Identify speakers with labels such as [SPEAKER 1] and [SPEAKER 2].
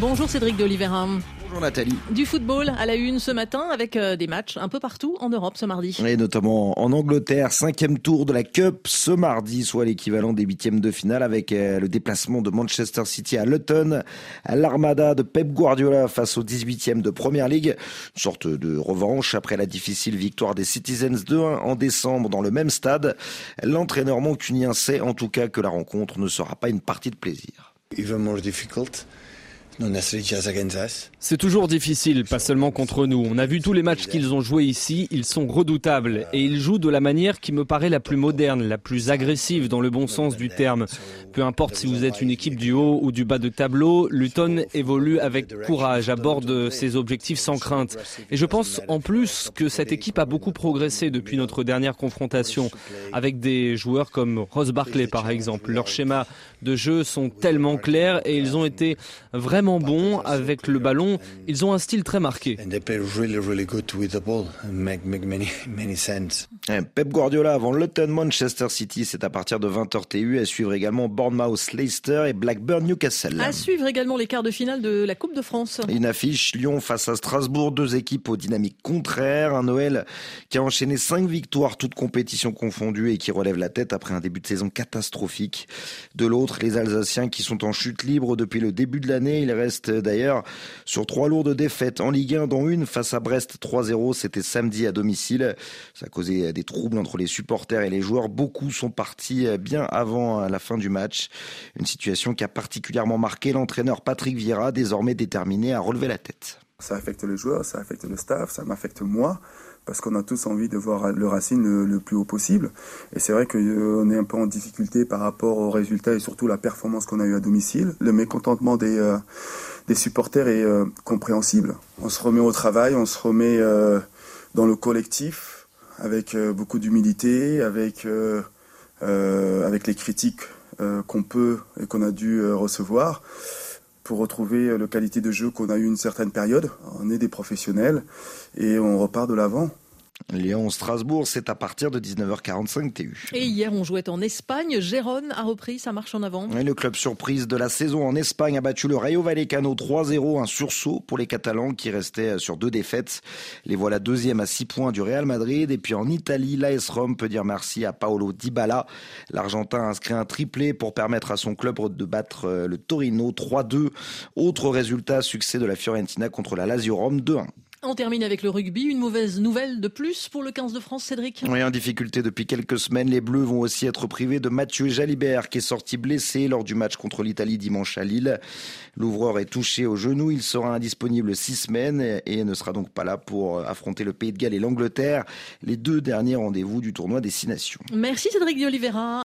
[SPEAKER 1] Bonjour Cédric de Oliveira.
[SPEAKER 2] Bonjour Nathalie.
[SPEAKER 1] Du football à la une ce matin avec euh, des matchs un peu partout en Europe ce mardi.
[SPEAKER 2] Et notamment en Angleterre, cinquième tour de la Cup ce mardi, soit l'équivalent des huitièmes de finale avec euh, le déplacement de Manchester City à Luton, l'armada de Pep Guardiola face au 18e de Première League. Une sorte de revanche après la difficile victoire des Citizens 2-1 en décembre dans le même stade. L'entraîneur mancunien sait en tout cas que la rencontre ne sera pas une partie de plaisir.
[SPEAKER 3] Even more difficult.
[SPEAKER 4] C'est toujours difficile, pas seulement contre nous. On a vu tous les matchs qu'ils ont joués ici, ils sont redoutables et ils jouent de la manière qui me paraît la plus moderne, la plus agressive dans le bon sens du terme. Peu importe si vous êtes une équipe du haut ou du bas de tableau, Luton évolue avec courage, aborde ses objectifs sans crainte. Et je pense en plus que cette équipe a beaucoup progressé depuis notre dernière confrontation avec des joueurs comme Ross Barkley par exemple. Leurs schémas de jeu sont tellement clairs et ils ont été vraiment bons avec le ballon. Ils ont un style très marqué.
[SPEAKER 2] Pep Guardiola avant Luton Manchester City, c'est à partir de 20h TU. À suivre également Bournemouth Leicester et Blackburn Newcastle.
[SPEAKER 1] À suivre également les quarts de finale de la Coupe de France.
[SPEAKER 2] Une affiche Lyon face à Strasbourg, deux équipes aux dynamiques contraires. Un Noël qui a enchaîné cinq victoires, toutes compétitions confondues et qui relève la tête après un début de saison catastrophique. De l'autre, les Alsaciens qui sont en chute libre depuis le début de l'année. Reste d'ailleurs sur trois lourdes défaites en Ligue 1, dont une face à Brest 3-0. C'était samedi à domicile. Ça a causé des troubles entre les supporters et les joueurs. Beaucoup sont partis bien avant la fin du match. Une situation qui a particulièrement marqué l'entraîneur Patrick Vieira, désormais déterminé à relever la tête.
[SPEAKER 5] Ça affecte les joueurs, ça affecte le staff, ça m'affecte moi parce qu'on a tous envie de voir le Racine le, plus haut possible. Et c'est vrai qu'on est un peu en difficulté par rapport aux résultats et surtout la performance qu'on a eu à domicile. Le mécontentement des, euh, des supporters est euh, compréhensible. On se remet au travail, on se remet euh, dans le collectif avec beaucoup d'humilité, avec, avec les critiques qu'on peut et qu'on a dû recevoir pour retrouver la qualité de jeu qu'on a eu une certaine période. On est des professionnels et on repart de l'avant.
[SPEAKER 2] Lyon-Strasbourg, c'est à partir de 19h45 TU.
[SPEAKER 1] Et hier, on jouait en Espagne. Gérone a repris sa marche en avant.
[SPEAKER 2] Et le club surprise de la saison en Espagne a battu le Rayo Vallecano 3-0, un sursaut pour les Catalans qui restaient sur deux défaites. Les voilà deuxième à 6 points du Real Madrid. Et puis en Italie, l'AS Rome peut dire merci à Paolo Dybala. L'Argentin a inscrit un triplé pour permettre à son club de battre euh, le Torino 3-2. Autre résultat, succès de la Fiorentina contre la Lazio Rome 2-1.
[SPEAKER 1] On termine avec le rugby. Une mauvaise nouvelle de plus pour le 15 de France, Cédric?
[SPEAKER 2] Oui, en difficulté depuis quelques semaines. Les Bleus vont aussi être privés de Mathieu Jalibert, qui est sorti blessé lors du match contre l'Italie dimanche à Lille. L'ouvreur est touché au genou. Il sera indisponible six semaines et ne sera donc pas là pour affronter le Pays de Galles et l'Angleterre, les deux derniers rendez-vous du tournoi des Six Nations.
[SPEAKER 1] Merci Cédric de Oliveira.